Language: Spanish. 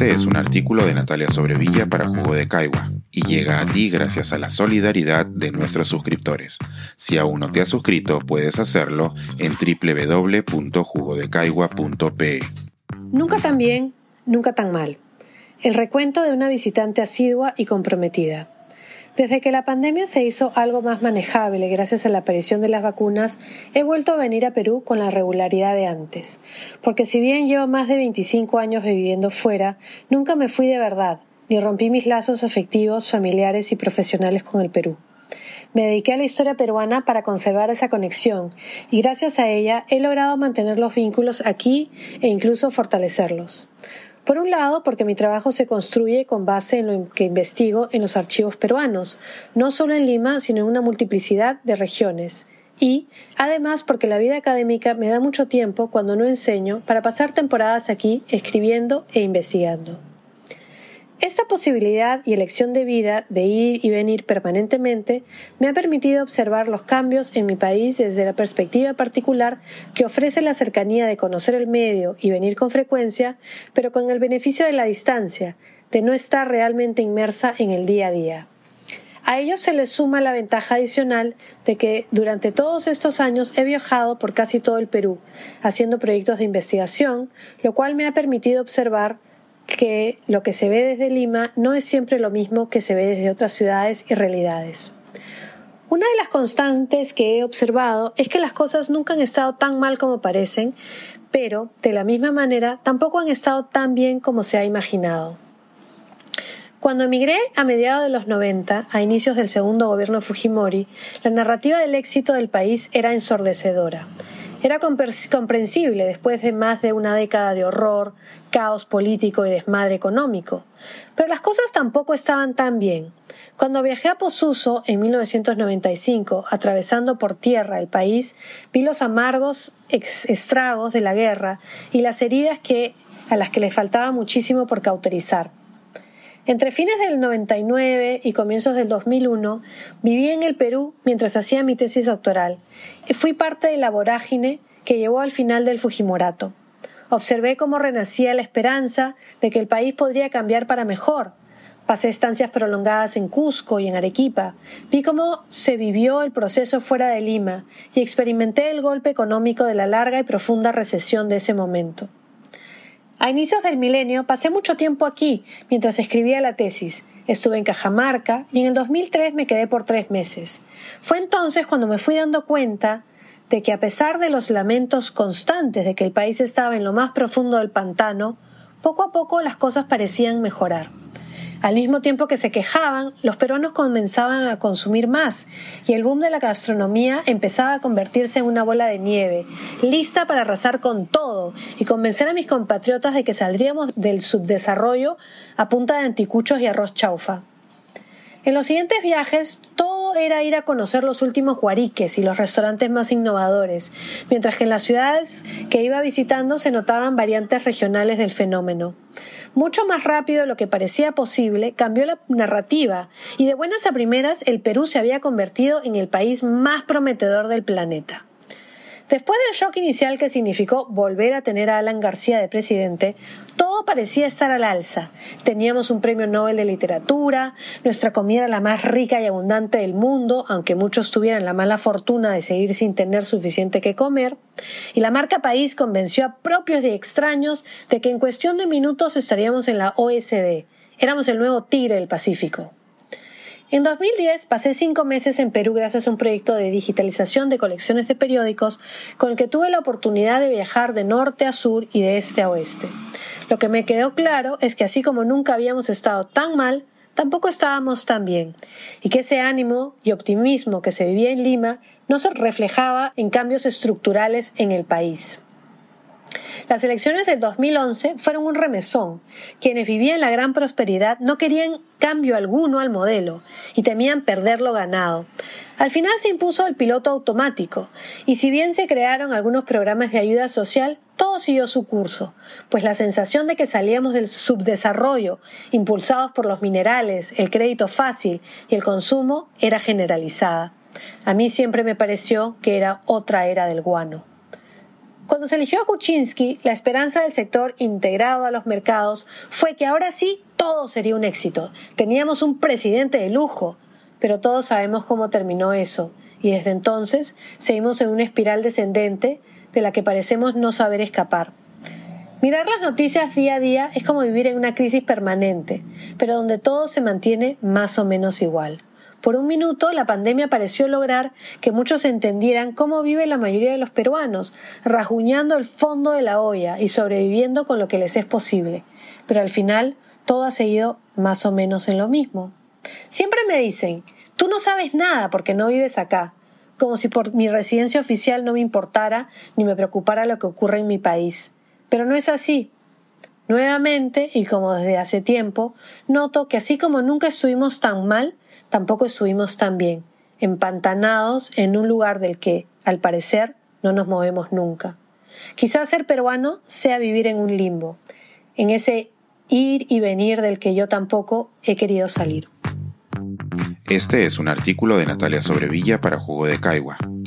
Este es un artículo de Natalia Sobrevilla para Jugo de Caigua y llega a ti gracias a la solidaridad de nuestros suscriptores. Si aún no te has suscrito, puedes hacerlo en www.jugodecaigua.pe. Nunca tan bien, nunca tan mal. El recuento de una visitante asidua y comprometida. Desde que la pandemia se hizo algo más manejable gracias a la aparición de las vacunas, he vuelto a venir a Perú con la regularidad de antes. Porque si bien llevo más de 25 años viviendo fuera, nunca me fui de verdad, ni rompí mis lazos afectivos, familiares y profesionales con el Perú. Me dediqué a la historia peruana para conservar esa conexión y gracias a ella he logrado mantener los vínculos aquí e incluso fortalecerlos. Por un lado, porque mi trabajo se construye con base en lo que investigo en los archivos peruanos, no solo en Lima, sino en una multiplicidad de regiones. Y, además, porque la vida académica me da mucho tiempo cuando no enseño para pasar temporadas aquí escribiendo e investigando. Esta posibilidad y elección de vida de ir y venir permanentemente me ha permitido observar los cambios en mi país desde la perspectiva particular que ofrece la cercanía de conocer el medio y venir con frecuencia, pero con el beneficio de la distancia, de no estar realmente inmersa en el día a día. A ello se le suma la ventaja adicional de que durante todos estos años he viajado por casi todo el Perú, haciendo proyectos de investigación, lo cual me ha permitido observar que lo que se ve desde Lima no es siempre lo mismo que se ve desde otras ciudades y realidades. Una de las constantes que he observado es que las cosas nunca han estado tan mal como parecen, pero, de la misma manera, tampoco han estado tan bien como se ha imaginado. Cuando emigré a mediados de los 90, a inicios del segundo gobierno Fujimori, la narrativa del éxito del país era ensordecedora. Era comprensible después de más de una década de horror, caos político y desmadre económico. Pero las cosas tampoco estaban tan bien. Cuando viajé a Posuso en 1995, atravesando por tierra el país, vi los amargos estragos de la guerra y las heridas que, a las que le faltaba muchísimo por cauterizar. Entre fines del 99 y comienzos del 2001 viví en el Perú mientras hacía mi tesis doctoral y fui parte de la vorágine que llevó al final del Fujimorato. Observé cómo renacía la esperanza de que el país podría cambiar para mejor. Pasé estancias prolongadas en Cusco y en Arequipa. Vi cómo se vivió el proceso fuera de Lima y experimenté el golpe económico de la larga y profunda recesión de ese momento. A inicios del milenio pasé mucho tiempo aquí mientras escribía la tesis. Estuve en Cajamarca y en el 2003 me quedé por tres meses. Fue entonces cuando me fui dando cuenta de que a pesar de los lamentos constantes de que el país estaba en lo más profundo del pantano, poco a poco las cosas parecían mejorar. Al mismo tiempo que se quejaban, los peruanos comenzaban a consumir más y el boom de la gastronomía empezaba a convertirse en una bola de nieve, lista para arrasar con todo y convencer a mis compatriotas de que saldríamos del subdesarrollo a punta de anticuchos y arroz chaufa. En los siguientes viajes, todo era ir a conocer los últimos guariques y los restaurantes más innovadores, mientras que en las ciudades que iba visitando se notaban variantes regionales del fenómeno. Mucho más rápido de lo que parecía posible, cambió la narrativa y de buenas a primeras el Perú se había convertido en el país más prometedor del planeta. Después del shock inicial que significó volver a tener a Alan García de presidente, todo parecía estar al alza. Teníamos un premio Nobel de literatura, nuestra comida era la más rica y abundante del mundo, aunque muchos tuvieran la mala fortuna de seguir sin tener suficiente que comer, y la marca País convenció a propios y extraños de que en cuestión de minutos estaríamos en la OSD. Éramos el nuevo tigre del Pacífico. En 2010 pasé cinco meses en Perú gracias a un proyecto de digitalización de colecciones de periódicos con el que tuve la oportunidad de viajar de norte a sur y de este a oeste. Lo que me quedó claro es que así como nunca habíamos estado tan mal, tampoco estábamos tan bien, y que ese ánimo y optimismo que se vivía en Lima no se reflejaba en cambios estructurales en el país. Las elecciones del 2011 fueron un remesón. Quienes vivían la gran prosperidad no querían cambio alguno al modelo y temían perder lo ganado. Al final se impuso el piloto automático y si bien se crearon algunos programas de ayuda social, todo siguió su curso, pues la sensación de que salíamos del subdesarrollo, impulsados por los minerales, el crédito fácil y el consumo, era generalizada. A mí siempre me pareció que era otra era del guano. Cuando se eligió a Kuczynski, la esperanza del sector integrado a los mercados fue que ahora sí todo sería un éxito. Teníamos un presidente de lujo, pero todos sabemos cómo terminó eso, y desde entonces seguimos en una espiral descendente de la que parecemos no saber escapar. Mirar las noticias día a día es como vivir en una crisis permanente, pero donde todo se mantiene más o menos igual. Por un minuto, la pandemia pareció lograr que muchos entendieran cómo vive la mayoría de los peruanos, rasguñando el fondo de la olla y sobreviviendo con lo que les es posible. Pero al final, todo ha seguido más o menos en lo mismo. Siempre me dicen, tú no sabes nada porque no vives acá, como si por mi residencia oficial no me importara ni me preocupara lo que ocurre en mi país. Pero no es así. Nuevamente, y como desde hace tiempo, noto que así como nunca estuvimos tan mal, tampoco estuvimos tan bien, empantanados en un lugar del que, al parecer, no nos movemos nunca. Quizás ser peruano sea vivir en un limbo, en ese ir y venir del que yo tampoco he querido salir. Este es un artículo de Natalia Sobrevilla para Jugo de Caigua